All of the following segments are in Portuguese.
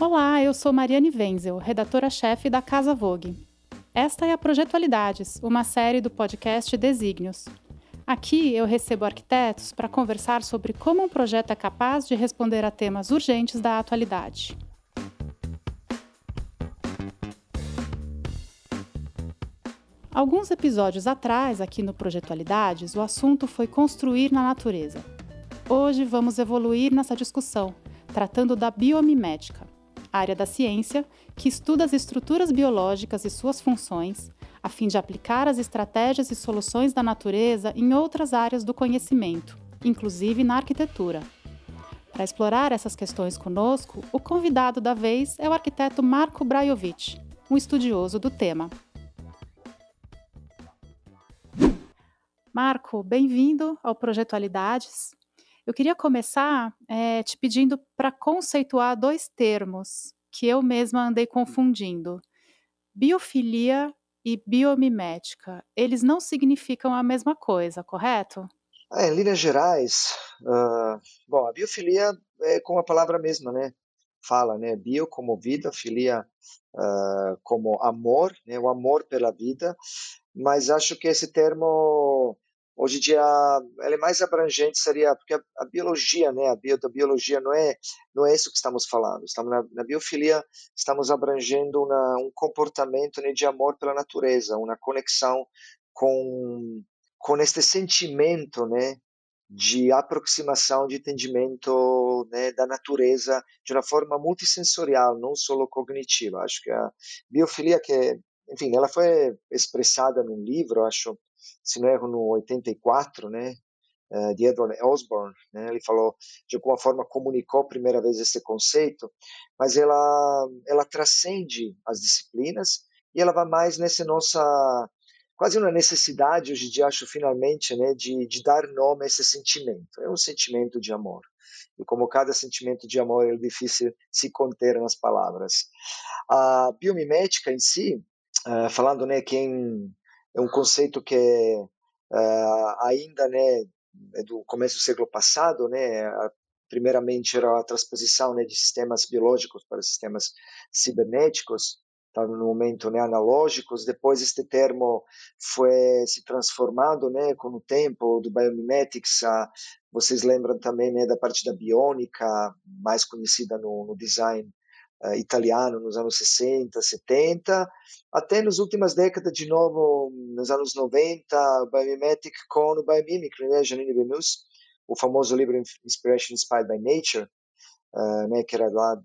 Olá, eu sou Mariane Wenzel, redatora-chefe da Casa Vogue. Esta é a Projetualidades, uma série do podcast Desígnios. Aqui eu recebo arquitetos para conversar sobre como um projeto é capaz de responder a temas urgentes da atualidade. Alguns episódios atrás, aqui no Projetualidades, o assunto foi construir na natureza. Hoje vamos evoluir nessa discussão, tratando da biomimética área da ciência que estuda as estruturas biológicas e suas funções, a fim de aplicar as estratégias e soluções da natureza em outras áreas do conhecimento, inclusive na arquitetura. Para explorar essas questões conosco, o convidado da vez é o arquiteto Marco Brajovic, um estudioso do tema. Marco, bem-vindo ao Projetualidades. Eu queria começar é, te pedindo para conceituar dois termos que eu mesma andei confundindo: biofilia e biomimética. Eles não significam a mesma coisa, correto? É, em linhas gerais, uh, bom, a biofilia é como a palavra mesma, né? Fala, né? Bio como vida, filia uh, como amor, né? O amor pela vida. Mas acho que esse termo Hoje em dia, ela é mais abrangente, seria porque a, a biologia, né, a bio, da biologia não é não é isso que estamos falando. Estamos na, na biofilia, estamos abrangendo uma, um comportamento né, de amor pela natureza, uma conexão com com este sentimento, né, de aproximação, de entendimento né, da natureza de uma forma multissensorial, não só cognitiva. Acho que a biofilia que, enfim, ela foi expressada num livro, acho, se não erro, no 84, né, eh, de Edward Osborne, né, ele falou, de alguma forma comunicou a primeira vez esse conceito, mas ela, ela transcende as disciplinas e ela vai mais nessa nossa, quase uma necessidade, hoje em dia, acho, finalmente, né, de, de dar nome a esse sentimento. É um sentimento de amor. E como cada sentimento de amor é difícil se conter nas palavras. A biomimética em si, uh, falando né, quem é um conceito que uh, ainda né, é do começo do século passado, né, primeiramente era a transposição né, de sistemas biológicos para sistemas cibernéticos, tá no momento né, analógicos. Depois este termo foi se transformando, né, com o tempo do biomimetics. A, vocês lembram também né, da parte da biônica, mais conhecida no, no design uh, italiano nos anos 60, 70, até nas últimas décadas, de novo, nos anos 90, Biomimetic com o Biomimicry, né, Janine Venus, o famoso livro Inspiration Inspired by Nature, uh, né, que era lá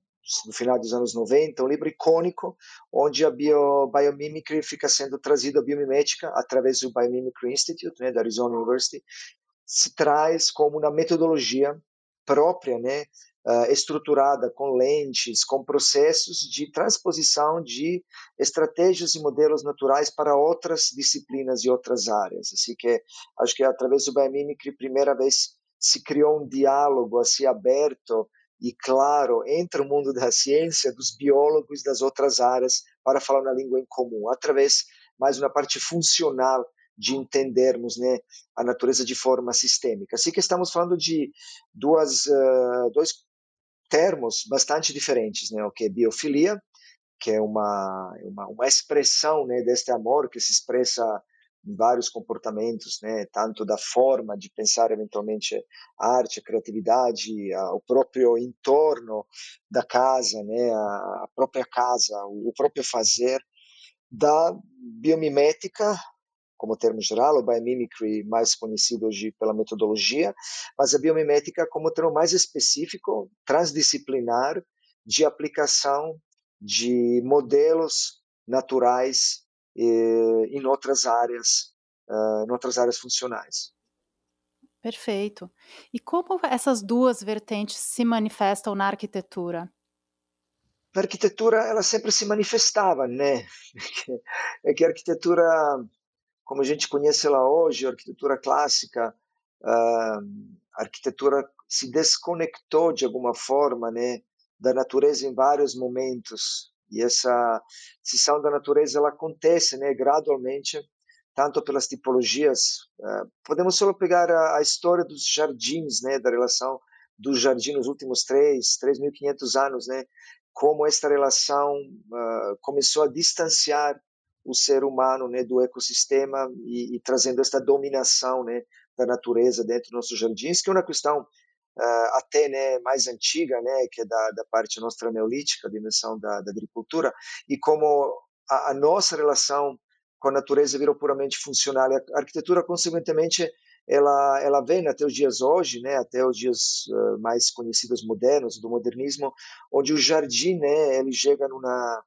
no final dos anos 90, um livro icônico, onde a bio, biomimicry fica sendo trazida a biomimética através do Biomimicry Institute, né, da Arizona University, se traz como uma metodologia própria, né, uh, estruturada com lentes, com processos de transposição de estratégias e modelos naturais para outras disciplinas e outras áreas. Assim que acho que através do biomimicry, primeira vez se criou um diálogo assim aberto e claro entre o mundo da ciência, dos biólogos das outras áreas para falar uma língua em comum, através mais uma parte funcional de entendermos né, a natureza de forma sistêmica. Assim que estamos falando de duas, uh, dois termos bastante diferentes, né? O que é biofilia, que é uma uma, uma expressão, né, deste amor que se expressa em vários comportamentos, né, tanto da forma de pensar eventualmente a arte, a criatividade, a, o próprio entorno da casa, né, a, a própria casa, o, o próprio fazer, da biomimética, como termo geral, o biomimicry mais conhecido hoje pela metodologia, mas a biomimética como termo mais específico, transdisciplinar, de aplicação de modelos naturais eh, em outras áreas, uh, em outras áreas funcionais. Perfeito. E como essas duas vertentes se manifestam na arquitetura? Na arquitetura, ela sempre se manifestava, né? É que a arquitetura como a gente conhece ela hoje, a arquitetura clássica, a arquitetura se desconectou de alguma forma, né, da natureza em vários momentos. E essa cisão da natureza ela acontece, né, gradualmente, tanto pelas tipologias. Uh, podemos só pegar a, história dos jardins, né, da relação do jardim nos últimos 3, 3.500 anos, né, como esta relação uh, começou a distanciar o ser humano né, do ecossistema e, e, trazendo esta dominação né, da natureza dentro dos nossos jardins, que é uma questão uh, até né, mais antiga, né, que é da, da parte nossa neolítica, a dimensão da, da agricultura, e como a, a, nossa relação com a natureza virou puramente funcional. A arquitetura, consequentemente, ela ela vem até os dias hoje, né, até os dias mais conhecidos modernos do modernismo, onde o jardim, né, ele chega numa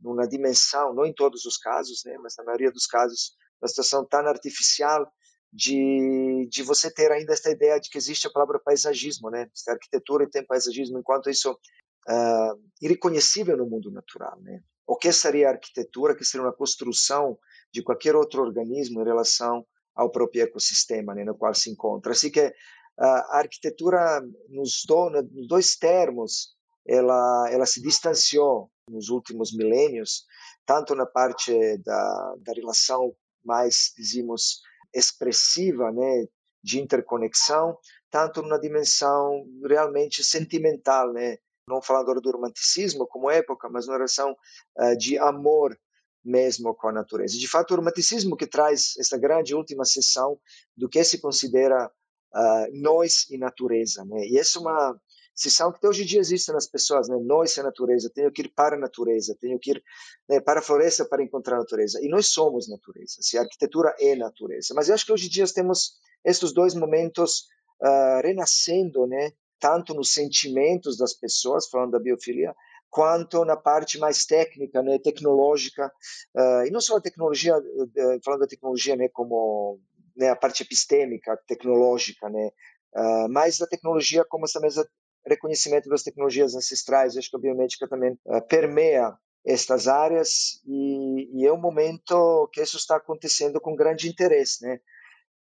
numa dimensão, não em todos os casos, né, mas na maioria dos casos, uma situação tão artificial de, de você ter ainda esta ideia de que existe a palavra paisagismo, né? A arquitetura tem paisagismo, enquanto isso uh, irreconhecível no mundo natural, né? O que seria a arquitetura, que seria uma construção de qualquer outro organismo em relação ao próprio ecossistema né, no qual se encontra. Assim que a arquitetura, nos, do, nos dois termos, ela, ela se distanciou nos últimos milênios, tanto na parte da, da relação mais, dizemos, expressiva, né, de interconexão, tanto na dimensão realmente sentimental, né, não falando do romanticismo como época, mas uma relação uh, de amor mesmo com a natureza. De fato, o romanticismo que traz essa grande última sessão do que se considera uh, nós e natureza, né? E essa é uma sessão que hoje em dia existe nas pessoas, né? Nós e a natureza, tenho que ir para a natureza, tenho que ir né, para a floresta para encontrar a natureza. E nós somos natureza, se a arquitetura é natureza. Mas eu acho que hoje em dia temos estes dois momentos uh, renascendo, né? Tanto nos sentimentos das pessoas, falando da biofilia, quanto na parte mais técnica, né, tecnológica, uh, e não só a tecnologia, uh, falando da tecnologia né, como né, a parte epistêmica, tecnológica, né, uh, mas da tecnologia como também o reconhecimento das tecnologias ancestrais, acho que a biomédica também permeia estas áreas e, e, é um momento que isso está acontecendo com grande interesse, né?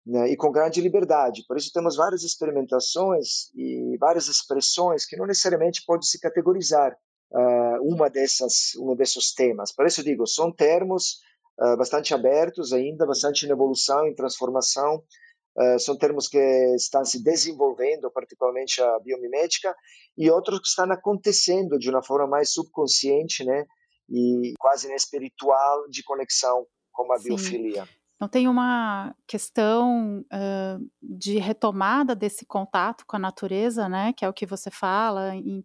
né? e com grande liberdade. Por isso temos várias experimentações e várias expressões que não necessariamente pode se categorizar uh, uma dessas, um desses temas. Por isso digo, são termos uh, bastante abertos ainda, bastante em evolução, em transformação. Uh, são termos que estão se desenvolvendo, particularmente a biomimética, e outros que estão acontecendo de uma forma mais subconsciente, né, e quase né, espiritual de conexão com a Sim. biofilia. Então, tem uma questão uh, de retomada desse contato com a natureza, né, que é o que você fala, em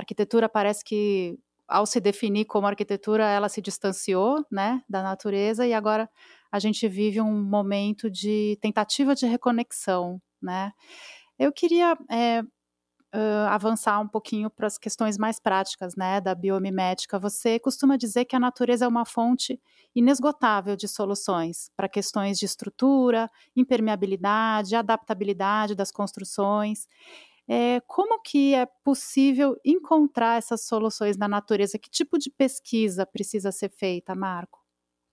a arquitetura parece que, ao se definir como arquitetura, ela se distanciou né, da natureza e agora a gente vive um momento de tentativa de reconexão. Né? Eu queria é, uh, avançar um pouquinho para as questões mais práticas né, da biomimética. Você costuma dizer que a natureza é uma fonte inesgotável de soluções para questões de estrutura, impermeabilidade, adaptabilidade das construções. É, como que é possível encontrar essas soluções na natureza? Que tipo de pesquisa precisa ser feita, Marco?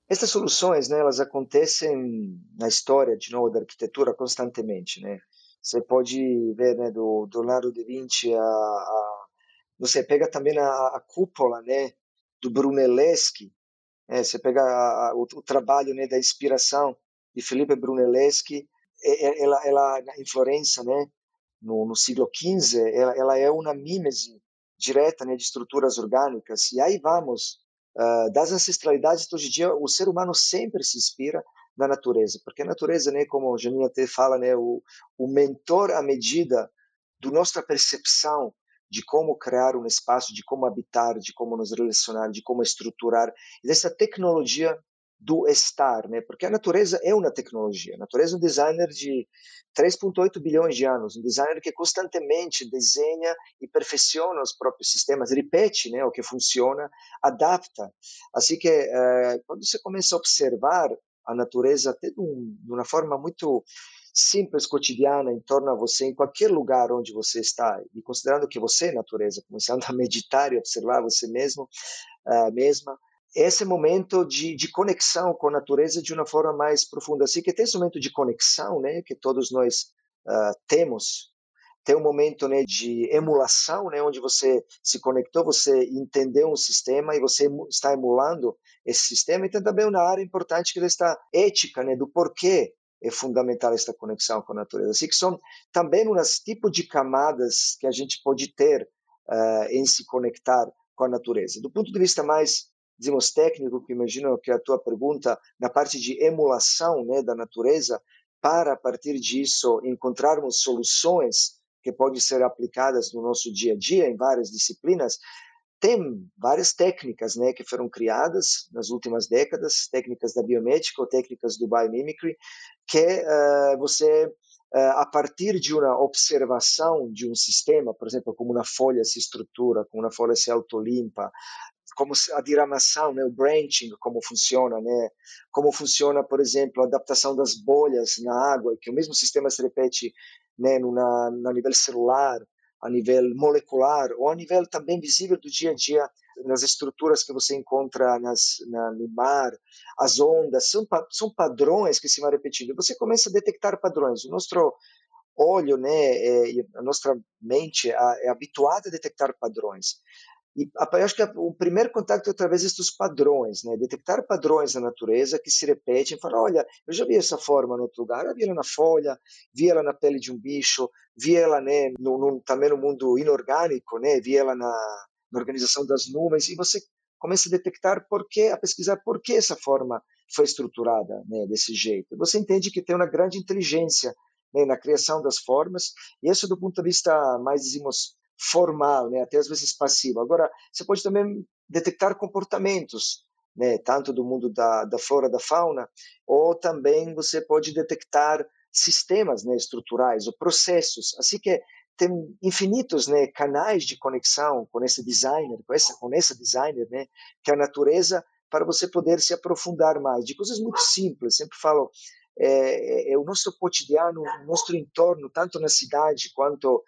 Essas soluções, né, elas acontecem na história, de novo, da arquitetura constantemente, né? Você pode ver, né, do, do Leonardo da Vinci, a, a, você pega também a, a cúpula, né, do Brunelleschi, né, você pega a, o, o, trabalho, né, da inspiração de Felipe Brunelleschi, ela, ela em Florença, né, no, no siglo XV, ela, ela, é uma mímese direta né, de estruturas orgânicas. E aí vamos, uh, das ancestralidades, hoje em dia, o ser humano sempre se inspira na natureza, porque a natureza, né, como o Janine até fala, né, o, o mentor à medida da nossa percepção de como criar um espaço, de como habitar, de como nos relacionar, de como estruturar, e dessa tecnologia do estar, né? Porque a natureza é uma tecnologia. A natureza é um designer de 3.8 bilhões de anos, um designer que constantemente desenha e perfeciona os próprios sistemas, repete, né, o que funciona, adapta. Assim que eh, quando você começa a observar a natureza até de, um, de uma forma muito simples, cotidiana, em torno a você, em qualquer lugar onde você está, e considerando que você é natureza, começando a meditar e observar você mesmo, uh, mesma, esse momento de, de, conexão com a natureza de uma forma mais profunda. Assim que tem esse momento de conexão, né, que todos nós uh, temos, tem um momento né, de emulação, né, onde você se conectou, você entendeu um sistema e você está emulando esse sistema. E tem também uma área importante que é esta ética, né, do porquê é fundamental esta conexão com a natureza. Assim que são também uns tipos de camadas que a gente pode ter uh, em se conectar com a natureza. Do ponto de vista mais, digamos, técnico, que imagino que a tua pergunta, na parte de emulação né, da natureza, para, a partir disso, encontrarmos soluções que podem ser aplicadas no nosso dia a dia, em várias disciplinas, tem várias técnicas né, que foram criadas nas últimas décadas, técnicas da biomédica ou técnicas do biomimicry, que uh, você, uh, a partir de uma observação de um sistema, por exemplo, como uma folha se estrutura, como uma folha se autolimpa, como a diramação, né, o branching, como funciona, né, como funciona, por exemplo, a adaptação das bolhas na água, que o mesmo sistema se repete né, na, nível celular, a nível molecular ou a nível também visível do dia a dia nas estruturas que você encontra nas, na, no mar, as ondas, são, são padrões que se vão repetindo. Você começa a detectar padrões. O nosso olho, né, é, a nossa mente é habituada a detectar padrões. E acho que o primeiro contato é através desses padrões, né? detectar padrões na natureza que se repetem, falar, olha, eu já vi essa forma no outro lugar, eu vi ela na folha, vi ela na pele de um bicho, vi ela né, no, no, também no mundo inorgânico, né? vi ela na, na organização das nuvens, e você começa a detectar por a pesquisar por que essa forma foi estruturada né, desse jeito. Você entende que tem uma grande inteligência né, na criação das formas, e isso do ponto de vista mais, formal, né, até às vezes passivo. Agora, você pode também detectar comportamentos, né, tanto do mundo da, da flora, da fauna, ou também você pode detectar sistemas né, estruturais ou processos. Assim que tem infinitos né, canais de conexão com esse designer, com essa, com essa designer, né, que é a natureza, para você poder se aprofundar mais, de coisas muito simples. Sempre falo, é, é, o nosso cotidiano, o nosso entorno, tanto na cidade quanto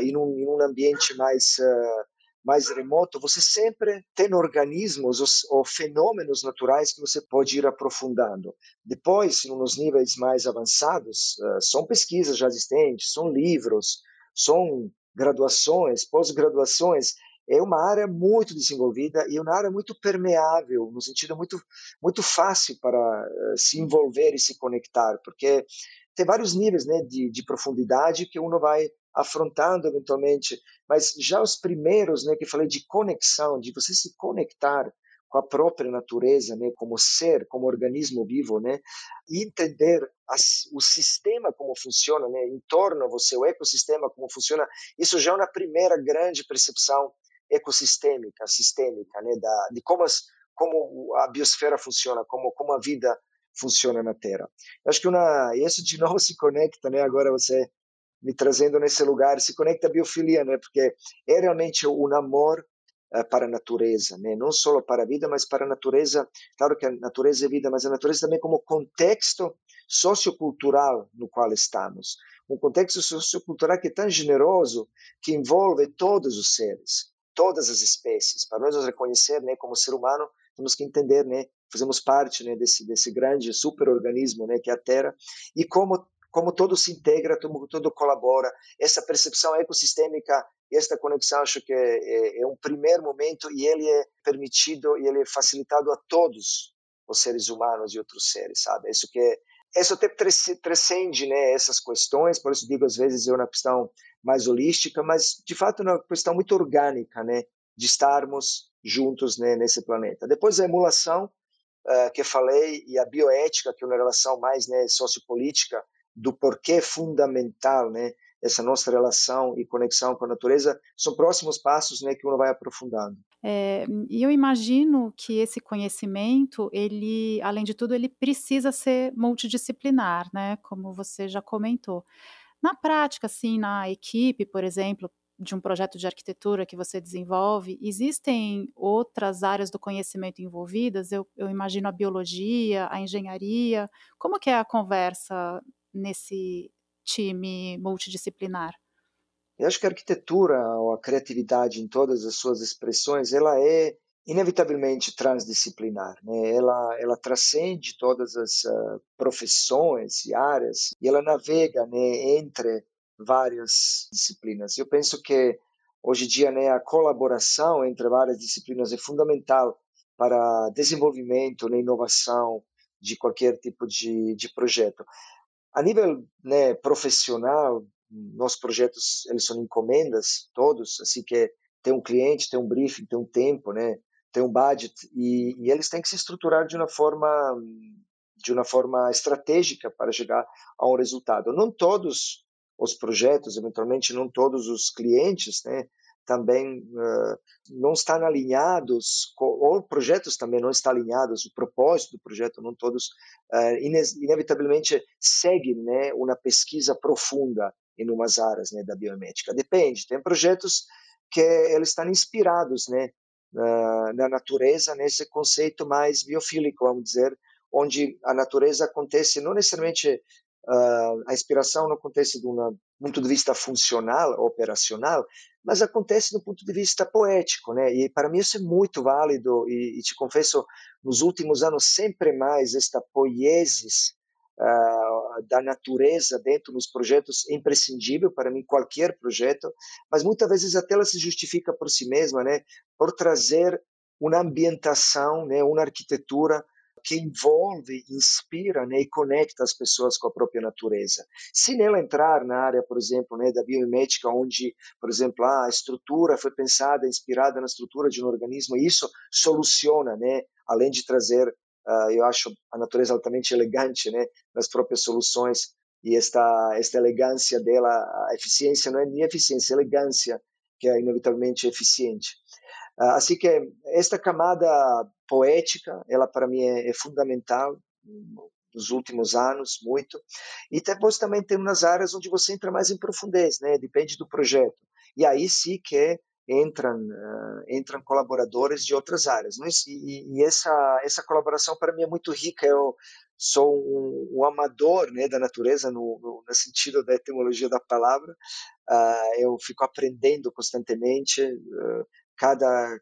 em, um, em, um, ambiente mais uh, mais remoto, você sempre tem organismos ou, ou, fenômenos naturais que você pode ir aprofundando. Depois, nos níveis mais avançados, uh, são pesquisas já existentes, são livros, são graduações, pós-graduações, é uma área muito desenvolvida e uma área muito permeável, no sentido muito, muito fácil para uh, se envolver e se conectar, porque tem vários níveis né, de, de profundidade que uno vai afrontando eventualmente, mas já os primeiros, né, que falei de conexão, de você se conectar com a própria natureza, né, como ser, como organismo vivo, né, e entender o sistema como funciona, né, em torno a você, o ecossistema como funciona, isso já é uma primeira grande percepção ecossistêmica, sistêmica, né, da, de como, as, como a biosfera funciona, como, como a vida funciona na Terra. Eu acho que uma, isso de novo se conecta, né, agora você me trazendo nesse lugar, se conecta à biofilia, né, porque é realmente um amor uh, para a natureza, né, não só para a vida, mas para a natureza, claro que a natureza é vida, mas a natureza também como contexto sociocultural no qual estamos. Um contexto sociocultural que é tão generoso, que envolve todos os seres todas as espécies. Para nós nos reconhecer, né, como ser humano, temos que entender, né, fazemos parte, né, desse desse grande superorganismo, né, que é a Terra, e como como todo se integra, como todo colabora. Essa percepção ecossistêmica, esta conexão, acho que é, é, é um primeiro momento e ele é permitido e ele é facilitado a todos os seres humanos e outros seres, sabe? Isso que é isso até transcende né, essas questões, por isso digo às vezes é uma questão mais holística, mas de fato uma questão muito orgânica, né, de estarmos juntos né, nesse planeta. Depois a emulação, uh, que eu falei, e a bioética, que é uma relação mais né, sociopolítica, do porquê fundamental né, essa nossa relação e conexão com a natureza, são próximos passos né, que uno vai aprofundando. É, e eu imagino que esse conhecimento, ele, além de tudo, ele precisa ser multidisciplinar, né? Como você já comentou. Na prática, assim, na equipe, por exemplo, de um projeto de arquitetura que você desenvolve, existem outras áreas do conhecimento envolvidas? Eu, eu imagino a biologia, a engenharia. Como que é a conversa nesse time multidisciplinar? Eu acho que a arquitetura ou a criatividade em todas as suas expressões, ela é inevitavelmente transdisciplinar, né? Ela ela transcende todas as uh, profissões e áreas e ela navega, né, entre várias disciplinas. Eu penso que hoje em dia, né, a colaboração entre várias disciplinas é fundamental para desenvolvimento, né, inovação de qualquer tipo de, de projeto. A nível né, profissional, nossos projetos eles são encomendas todos, assim que tem um cliente, tem um briefing, tem um tempo, né? Tem um budget e, e eles têm que se estruturar de uma forma de uma forma estratégica para chegar a um resultado. Não todos os projetos, eventualmente não todos os clientes, né, também uh, não estão alinhados, com, ou projetos também não estão alinhados, o propósito do projeto, não todos, uh, inevitavelmente seguem né, uma pesquisa profunda em umas áreas né, da biomédica. Depende, tem projetos que eles estão inspirados né, na, na natureza, nesse conceito mais biofílico, vamos dizer, onde a natureza acontece não necessariamente uh, a inspiração não acontece de um ponto de vista funcional, operacional, mas acontece do ponto de vista poético, né? E para mim isso é muito válido e, e te confesso, nos últimos anos sempre mais esta poiesis uh, da natureza dentro dos projetos é imprescindível para mim qualquer projeto, mas muitas vezes até ela se justifica por si mesma, né? Por trazer uma ambientação, né? Uma arquitetura que envolve, inspira né, e conecta as pessoas com a própria natureza. Se nela entrar na área, por exemplo, né, da biomimética, onde, por exemplo, a estrutura foi pensada, inspirada na estrutura de um organismo, e isso soluciona, né, além de trazer, uh, eu acho a natureza altamente elegante né, nas próprias soluções, e esta, esta elegância dela, a eficiência não é nem eficiência, é elegância, que é inevitavelmente eficiente. Assim que esta camada poética, ela para mim é, é fundamental nos últimos anos, muito. E depois também tem umas áreas onde você entra mais em profundez, né? Depende do projeto. E aí sim que entram uh, entram colaboradores de outras áreas, né? E, e, essa essa colaboração para mim é muito rica. Eu sou um, um amador, né, da natureza no, no, no, sentido da etimologia da palavra. Uh, eu fico aprendendo constantemente. Uh, cada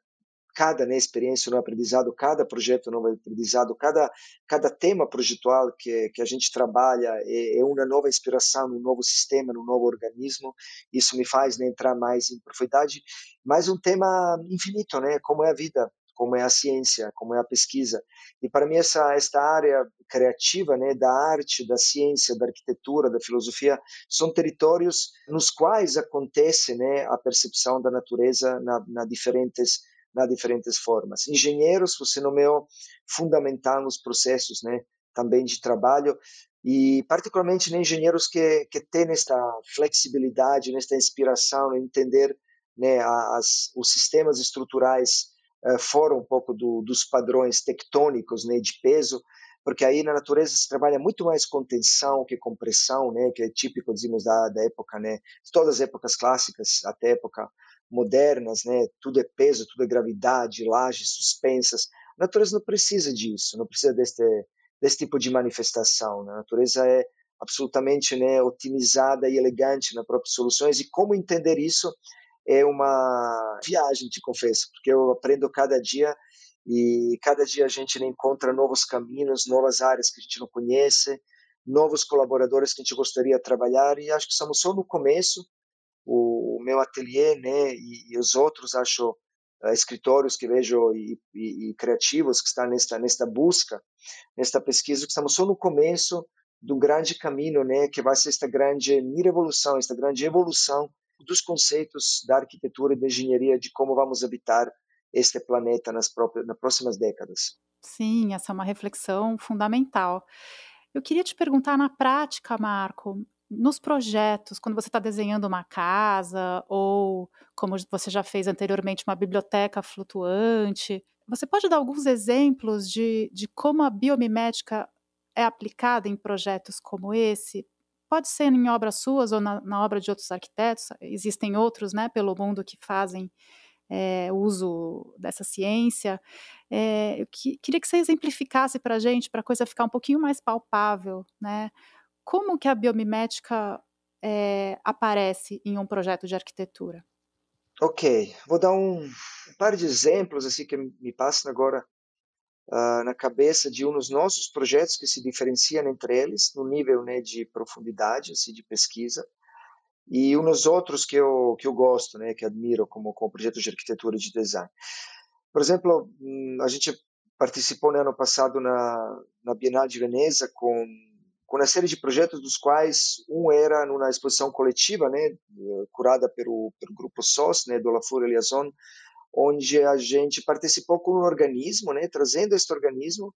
cada né, experiência no aprendizado, cada projeto novo aprendizado, cada cada tema projetual que que a gente trabalha é, é uma nova inspiração, um novo sistema, um novo organismo. Isso me faz né, entrar mais em profundidade, mais um tema infinito, né? Como é a vida, como é a ciência, como é a pesquisa. E para mim essa esta área criativa, né, da arte, da ciência, da arquitetura, da filosofia, são territórios nos quais acontece, né, a percepção da natureza na, na diferentes na diferentes formas. Engenheiros, você nomeou fundamental nos processos, né, também de trabalho e particularmente né, engenheiros que que têm esta flexibilidade, nesta inspiração, entender né, as, os sistemas estruturais fora um pouco do, dos padrões tectônicos né, de peso, porque aí na natureza se trabalha muito mais com tensão que compressão, né, que é típico, dizemos, da, da época, né, de todas as épocas clássicas até época modernas, né, tudo é peso, tudo é gravidade, lajes suspensas. A natureza não precisa disso, não precisa deste, desse tipo de manifestação. Né? A natureza é absolutamente né, otimizada e elegante nas próprias soluções, e como entender isso é uma viagem, te confesso, porque eu aprendo cada dia e cada dia a gente encontra novos caminhos, novas áreas que a gente não conhece, novos colaboradores que a gente gostaria de trabalhar e acho que estamos só no começo. O, meu ateliê, né, e, e os outros acho uh, escritórios que vejo e, e, e, criativos que estão nesta nesta busca, nesta pesquisa, que estamos só no começo um grande caminho, né, que vai ser esta grande revolução, esta grande evolução dos conceitos da arquitetura e da engenharia de como vamos habitar este planeta nas, próprias, nas próximas décadas. Sim, essa é uma reflexão fundamental. Eu queria te perguntar na prática, Marco, nos projetos, quando você está desenhando uma casa ou, como você já fez anteriormente, uma biblioteca flutuante, você pode dar alguns exemplos de, de como a biomimética é aplicada em projetos como esse? Pode ser em obras suas ou na, na obra de outros arquitetos, existem outros né, pelo mundo que fazem é, uso dessa ciência. É, eu que, queria que você exemplificasse para a gente, para a coisa ficar um pouquinho mais palpável, né? Como que a biomimética é, aparece em um projeto de arquitetura? Ok, vou dar um, um par de exemplos assim que me passam agora uh, na cabeça de um dos nossos projetos que se diferenciam entre eles no nível né, de profundidade, assim, de pesquisa e uns outros que eu que eu gosto, né, que admiro como como projetos de arquitetura e de design. Por exemplo, hum, a gente participou no ano passado na na Bienal de Veneza com com uma série de projetos dos quais um era numa exposição coletiva, né, curada pelo, pelo grupo SOS, né, do La Fura Liaison, onde a gente participou com um organismo, né, trazendo este organismo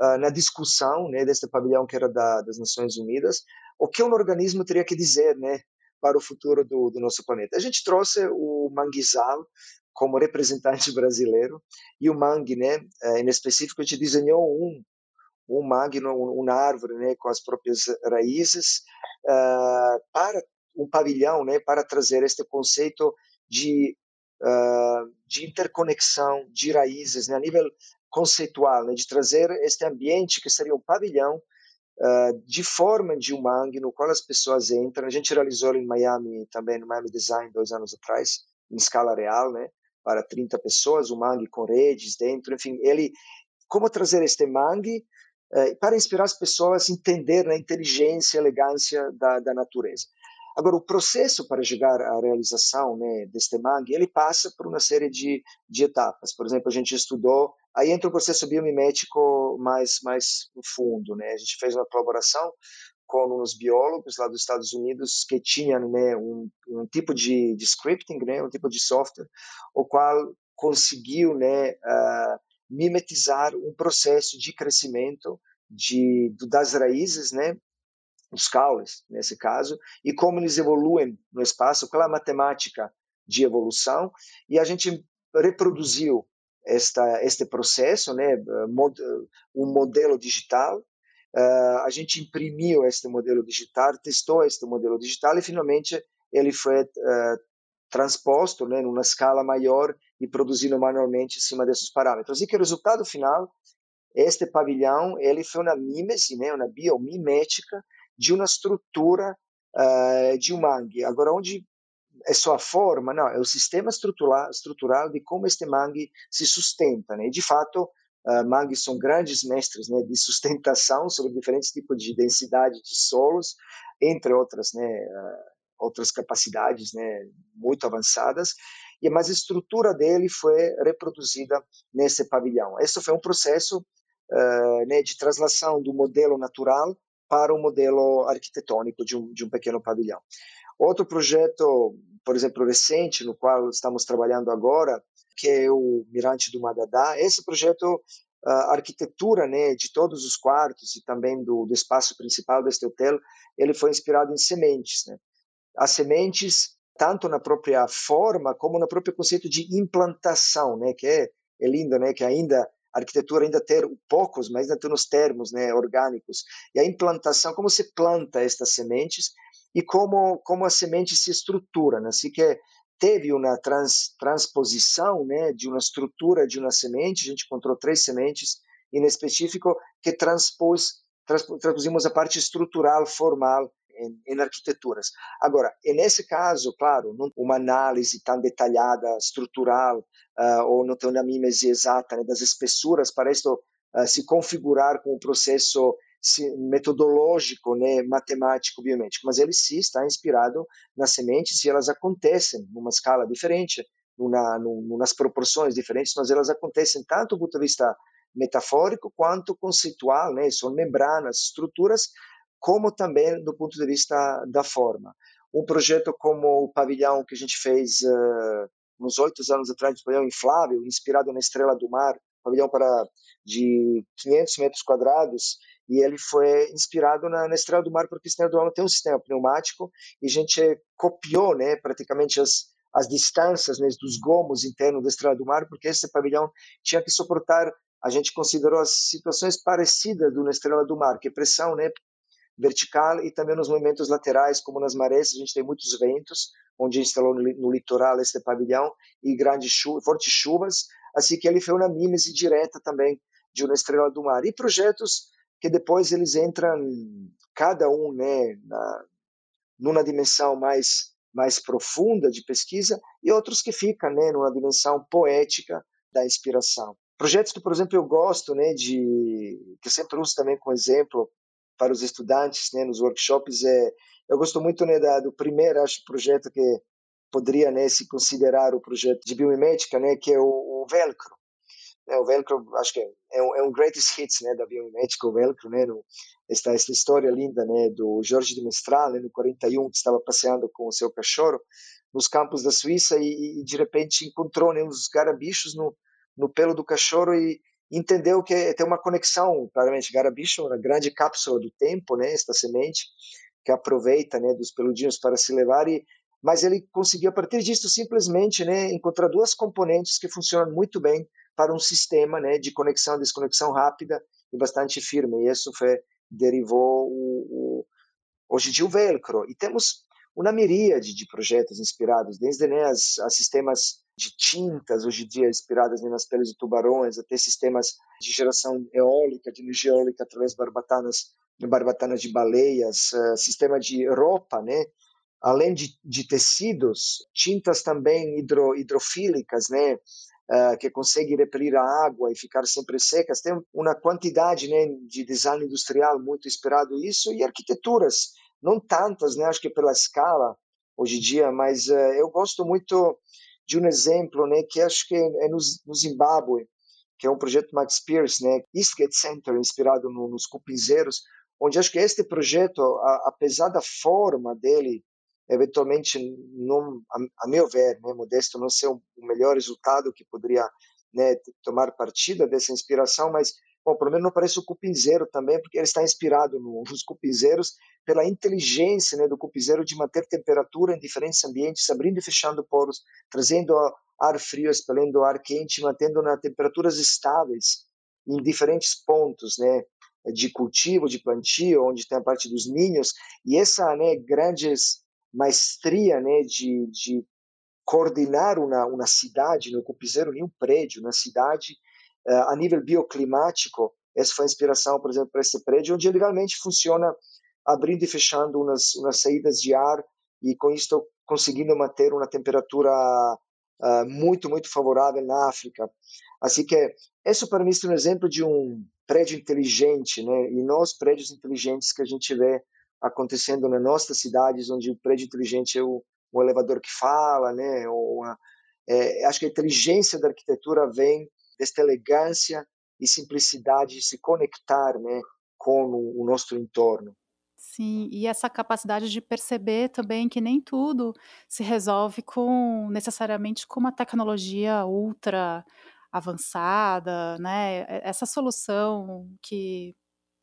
uh, na discussão, né, deste pavilhão que era da, das Nações Unidas, o que um organismo teria que dizer, né, para o futuro do, do nosso planeta. A gente trouxe o Manguizal como representante brasileiro e o Mangue, né, eh, em específico, a gente desenhou um um magno, uma árvore, né, com as próprias raízes, uh, para um pavilhão, né, para trazer este conceito de uh, de interconexão de raízes, né, a nível conceitual, né, de trazer este ambiente que seria um pavilhão uh, de forma de um mangue no qual as pessoas entram. A gente realizou em Miami também, no Miami Design, dois anos atrás, em escala real, né, para 30 pessoas, um mangue com redes dentro, enfim, ele como trazer este mangue é, para inspirar as pessoas a entender a inteligência e elegância da, da natureza. Agora, o processo para chegar à realização né, deste mangue, ele passa por uma série de, de etapas. Por exemplo, a gente estudou, aí entra o processo biomimético mais, mais fundo. Né? A gente fez uma colaboração com uns biólogos lá dos Estados Unidos que tinham né, um, um tipo de, de scripting, né, um tipo de software, o qual conseguiu né, uh, mimetizar um processo de crescimento de, das raízes, né, os caules, nesse caso, e como eles evoluem no espaço, qual é a matemática de evolução, e a gente reproduziu esta, este processo, né, um modelo digital, uh, a gente imprimiu este modelo digital, testou este modelo digital e finalmente ele foi uh, transposto né, numa escala maior e produzindo manualmente em cima desses parâmetros. E que o resultado final, este pavilhão, ele foi uma mímese, né, uma biomimética de uma estrutura uh, de um mangue. Agora, onde é só a forma, não, é o sistema estrutural, estrutural de como este mangue se sustenta. Né? E, de fato, uh, mangues são grandes mestres né, de sustentação sobre diferentes tipos de densidade de solos, entre outras, né, uh, outras capacidades né, muito avançadas, e mas a estrutura dele foi reproduzida nesse pavilhão. Esse foi um processo uh, né, de translação do modelo natural para o modelo arquitetônico de um, de um pequeno pavilhão. Outro projeto, por exemplo, recente, no qual estamos trabalhando agora, que é o Mirante do Madadá. Esse projeto a arquitetura né, de todos os quartos e também do, do, espaço principal deste hotel, ele foi inspirado em sementes. Né? As sementes tanto na própria forma como no próprio conceito de implantação, né, que é, é lindo, né, que ainda arquitetura ainda ter poucos, mas ainda tem os termos, né, orgânicos. E a implantação, como se planta estas sementes e como como a semente se estrutura, né? Assim que teve uma trans, transposição, né, de uma estrutura de uma semente, a gente encontrou três sementes em específico que transpôs trans, transpusimos a parte estrutural formal em, em, arquiteturas. Agora, nesse caso, claro, não uma análise tão detalhada, estrutural, uh, ou não tem uma mímese exata né, das espessuras para isto uh, se configurar com um processo metodológico, né, matemático, biomédico, mas ele sim está inspirado nas sementes e elas acontecem numa escala diferente, numa, numa, nas proporções diferentes, mas elas acontecem tanto do ponto de vista metafórico quanto conceitual, né, são membranas, estruturas como também do ponto de vista da forma. Um projeto como o pavilhão que a gente fez uh, uns oito anos atrás, o pavilhão inflável, inspirado na Estrela do Mar, pavilhão para de 500 metros quadrados, e ele foi inspirado na, na Estrela do Mar, porque a Estrela do Mar tem um sistema pneumático, e a gente copiou né, praticamente as, as distâncias né, dos gomos internos da Estrela do Mar, porque esse pavilhão tinha que suportar a gente considerou as situações parecidas do na Estrela do Mar, que é pressão né, vertical e também nos movimentos laterais, como nas marés, a gente tem muitos ventos, onde instalou no, litoral este pavilhão, e grandes chu fortes chuvas, assim que ele foi uma mímese direta também de uma estrela do mar. E projetos que depois eles entram, cada um, né, na, numa dimensão mais mais profunda de pesquisa, e outros que ficam, né, numa dimensão poética da inspiração. Projetos que, por exemplo, eu gosto, né, de que eu sempre uso também como exemplo para os estudantes né, nos workshops. É, eu gosto muito né, da, do primeiro acho, projeto que poderia né, se considerar o projeto de biomimética, né, que é o, o velcro. né, o velcro acho que é, um, é um greatest hits né da biomimética o velcro né no, esta esta história linda né do Jorge de Mestral né, no 41 que estava passeando com o seu cachorro nos campos da Suíça e, e de repente encontrou né, uns garabichos no no pelo do cachorro e entendeu que tem uma conexão claramente garabicho uma grande cápsula do tempo né esta semente que aproveita né dos peludinhos para se levar e mas ele conseguiu a partir disso simplesmente né encontrar duas componentes que funcionam muito bem para um sistema né, de conexão e desconexão rápida e bastante firme. E isso foi, derivou o, o, hoje em dia o Velcro. E temos uma miríade de projetos inspirados, desde né, as, as sistemas de tintas, hoje em dia inspiradas né, nas peles de tubarões, até sistemas de geração eólica, de energia eólica através de barbatanas, barbatanas de baleias, uh, sistema de roupa, né, além de, de tecidos, tintas também hidro, hidrofílicas, né, uh, que consegue repelir a água e ficar sempre secas. Tem uma quantidade né, de design industrial muito inspirado isso e arquiteturas, não tantas, né, acho que pela escala hoje em dia, mas uh, eu gosto muito de um exemplo, né, que acho que é no, no Zimbábue, que é um projeto Max Pierce, né, Eastgate Center, inspirado no, nos cupinzeiros, onde acho que este projeto, a, apesar da forma dele eventualmente, não, a, a, meu ver, né, Modesto não ser o, o melhor resultado que poderia né, tomar partida dessa inspiração, mas, bom, pelo menos não parece o cupinzeiro também, porque ele está inspirado no, nos cupinzeiros pela inteligência né, do cupinzeiro de manter temperatura em diferentes ambientes, abrindo e fechando poros, trazendo ar frio, expelindo ar quente, mantendo na temperaturas estáveis em diferentes pontos, né, de cultivo, de plantio, onde tem a parte dos ninhos, e essa, né, grandes maestria né, de, de coordenar uma, uma cidade, não fizeram nenhum prédio na cidade, a nível bioclimático, essa foi a inspiração, por exemplo, para esse prédio, onde legalmente funciona abrindo e fechando umas, umas saídas de ar e com isso conseguindo manter uma temperatura uh, muito, muito favorável na África. Assim que, isso para mim é um exemplo de um prédio inteligente, né? E nós prédios inteligentes que a gente vê acontecendo nas nossas cidades, onde o prédio inteligente é o, o elevador que fala, né? Ou é, acho que a inteligência da arquitetura vem desta elegância e simplicidade de se conectar, né, com o, nosso entorno. Sim, e essa capacidade de perceber também que nem tudo se resolve com necessariamente com uma tecnologia ultra avançada, né? Essa solução que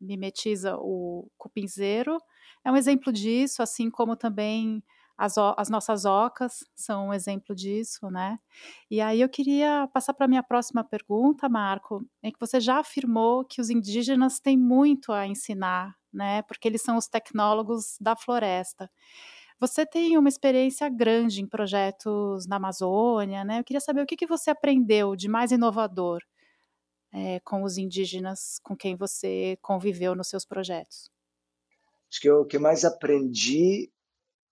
mimetiza o cupinzeiro é um exemplo disso, assim como também as, as, nossas ocas são um exemplo disso, né? E aí eu queria passar para a minha próxima pergunta, Marco, em que você já afirmou que os indígenas têm muito a ensinar, né? Porque eles são os tecnólogos da floresta. Você tem uma experiência grande em projetos na Amazônia, né? Eu queria saber o que, que você aprendeu de mais inovador é, com os indígenas com quem você conviveu nos seus projetos. Acho que o que mais aprendi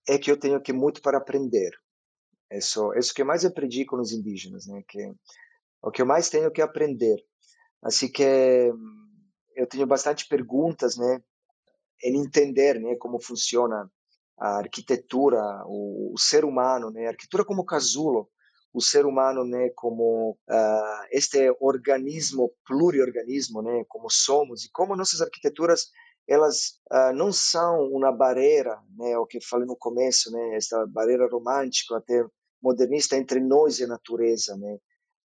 é que eu tenho que muito para aprender. Isso, isso que mais aprendi com os indígenas, né? Que o que eu mais tenho que aprender. Assim que eu tenho bastante perguntas, né? Em entender, né? Como funciona a arquitetura, o, o ser humano, né? A arquitetura como casulo, o ser humano, né? Como uh, este organismo, pluriorganismo, né? Como somos e como nossas arquiteturas elas uh, não são uma barreira, né, o que falei no começo, né, essa barreira romântica até modernista entre nós e a natureza, né.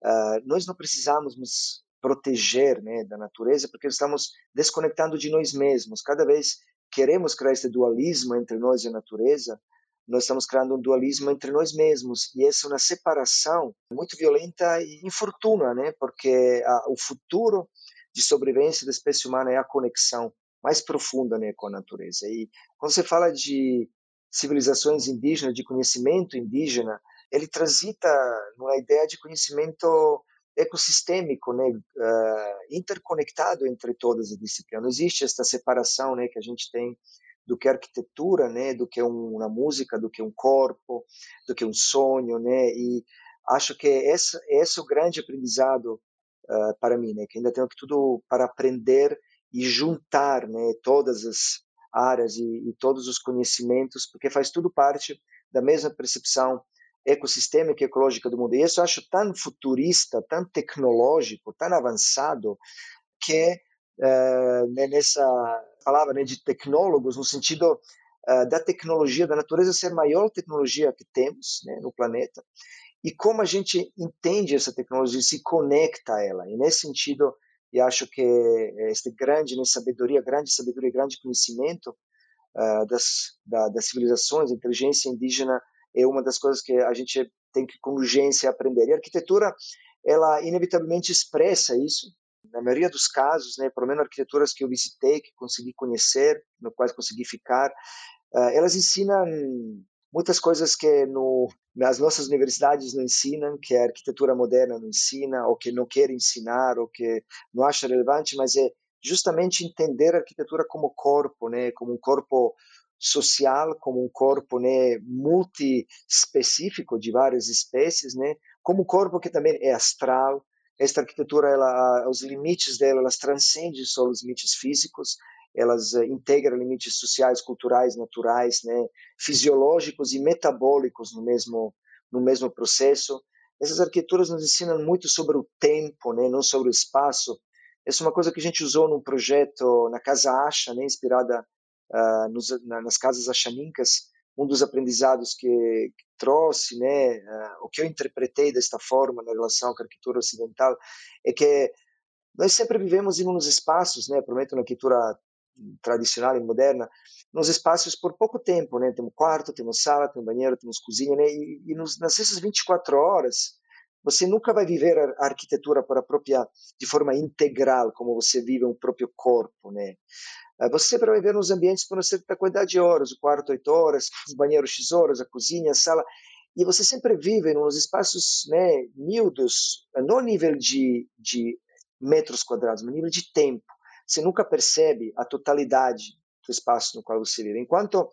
Uh, nós não precisamos nos proteger, né, da natureza, porque estamos desconectando de nós mesmos. Cada vez queremos criar esse dualismo entre nós e a natureza, nós estamos criando um dualismo entre nós mesmos e essa é uma separação muito violenta e infortuna, né? Porque a, o futuro de sobrevivência da espécie humana é a conexão mais profunda né, com a natureza. E quando você fala de civilizações indígenas, de conhecimento indígena, ele transita numa ideia de conhecimento ecossistêmico, né, uh, interconectado entre todas as disciplinas. Não existe esta separação, né, que a gente tem do que é arquitetura, né, do que é uma música, do que é um corpo, do que é um sonho, né, e acho que esse, esse é o grande aprendizado uh, para mim, né, que ainda tenho que tudo para aprender e juntar né, todas as áreas e, e, todos os conhecimentos, porque faz tudo parte da mesma percepção ecossistêmica e ecológica do mundo. E isso eu acho tão futurista, tão tecnológico, tão avançado, que uh, nessa palavra né, de tecnólogos, no sentido uh, da tecnologia, da natureza ser a maior tecnologia que temos né, no planeta, e como a gente entende essa tecnologia, se conecta a ela. E nesse sentido, eu acho que este grande né, sabedoria, grande sabedoria, grande conhecimento uh, das, da, das civilizações, inteligência indígena é uma das coisas que a gente tem que com urgência aprender. E a arquitetura, ela inevitavelmente expressa isso. Na maioria dos casos, né, pelo menos arquiteturas que eu visitei, que consegui conhecer, no quais consegui ficar, uh, elas ensinam muitas coisas que no, nas nossas universidades não ensinam, que a arquitetura moderna não ensina, ou que não quer ensinar, ou que não acha relevante, mas é justamente entender a arquitetura como corpo, né, como um corpo social, como um corpo né, multiespecífico de várias espécies, né, como um corpo que também é astral. Esta arquitetura, ela, os limites dela, elas transcendem só os limites físicos, elas uh, integram limites sociais, culturais, naturais, né, fisiológicos e metabólicos no mesmo no mesmo processo. Essas arquiteturas nos ensinam muito sobre o tempo, né, não sobre o espaço. Essa é uma coisa que a gente usou num projeto na Casa Acha, né, inspirada uh, nos, na, nas casas achaninkas. Um dos aprendizados que, que trouxe, né, uh, o que eu interpretei desta forma na relação com a arquitetura ocidental, é que nós sempre vivemos em uns espaços, né, prometo na arquitetura tradicional e moderna, nos espaços por pouco tempo, né? Temos quarto, temos sala, temos banheiro, temos cozinha, né? E, e nos, nessas 24 horas, você nunca vai viver a arquitetura por a própria, de forma integral, como você vive o próprio corpo, né? Ah, você sempre vai viver nos ambientes por uma certa quantidade de horas, o quarto 8 horas, o banheiro X horas, a cozinha, a sala, e você sempre vive nos espaços, né, miúdos, não nível de, de metros quadrados, mas nível de tempo você nunca percebe a totalidade do espaço no qual você vive. Enquanto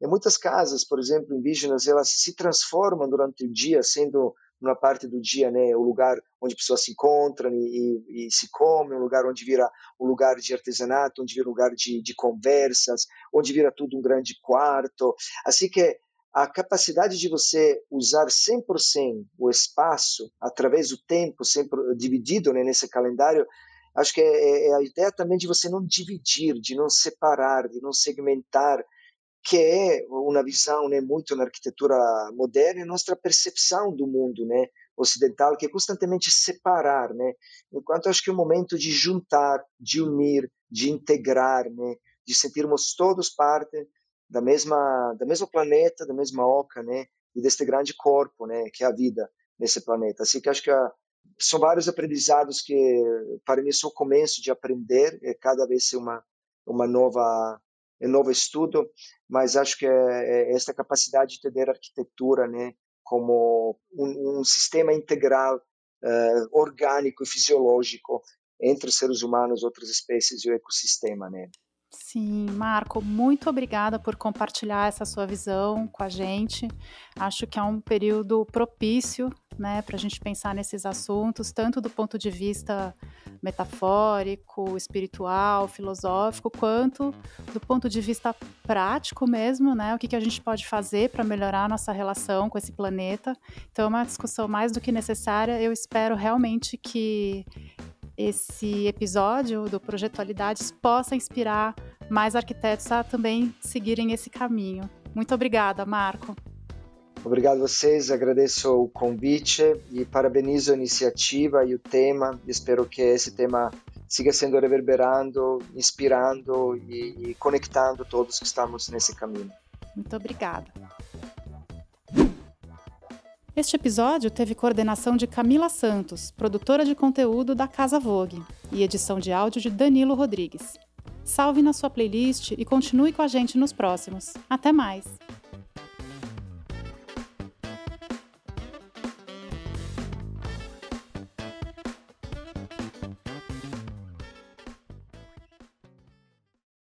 em muitas casas, por exemplo, indígenas, elas se transformam durante o dia, sendo uma parte do dia, né, o lugar onde pessoas se encontram e, e, e, se comem, um lugar onde vira um lugar de artesanato, onde vira um lugar de, de conversas, onde vira tudo um grande quarto. Assim que a capacidade de você usar 100% o espaço através do tempo, sempre dividido né, nesse calendário, Acho que é, é, é, a ideia também de você não dividir, de não separar, de não segmentar, que é uma visão né, muito na arquitetura moderna, nossa percepção do mundo né, ocidental, que é constantemente separar. Né? Enquanto acho que é o momento de juntar, de unir, de integrar, né, de sentirmos todos parte da mesma, da mesma planeta, da mesma oca, né, e deste grande corpo, né, que é a vida nesse planeta. Assim que acho que a, são vários aprendizados que para mim são o começo de aprender é cada vez uma uma nova um novo estudo mas acho que é, é esta capacidade de ter arquitetura né como um, um sistema integral uh, orgânico e fisiológico entre seres humanos outras espécies e o ecossistema né Sim, Marco, muito obrigada por compartilhar essa sua visão com a gente. Acho que é um período propício né, para a gente pensar nesses assuntos, tanto do ponto de vista metafórico, espiritual, filosófico, quanto do ponto de vista prático mesmo, né? O que, que a gente pode fazer para melhorar a nossa relação com esse planeta. Então, é uma discussão mais do que necessária. Eu espero realmente que esse episódio do Projetualidades possa inspirar mais arquitetos a também seguirem esse caminho. Muito obrigada, Marco. Obrigado a vocês, agradeço o convite e parabenizo a iniciativa e o tema. Espero que esse tema siga sendo reverberando, inspirando e, e conectando todos que estamos nesse caminho. Muito obrigada. Este episódio teve coordenação de Camila Santos, produtora de conteúdo da Casa Vogue, e edição de áudio de Danilo Rodrigues. Salve na sua playlist e continue com a gente nos próximos. Até mais!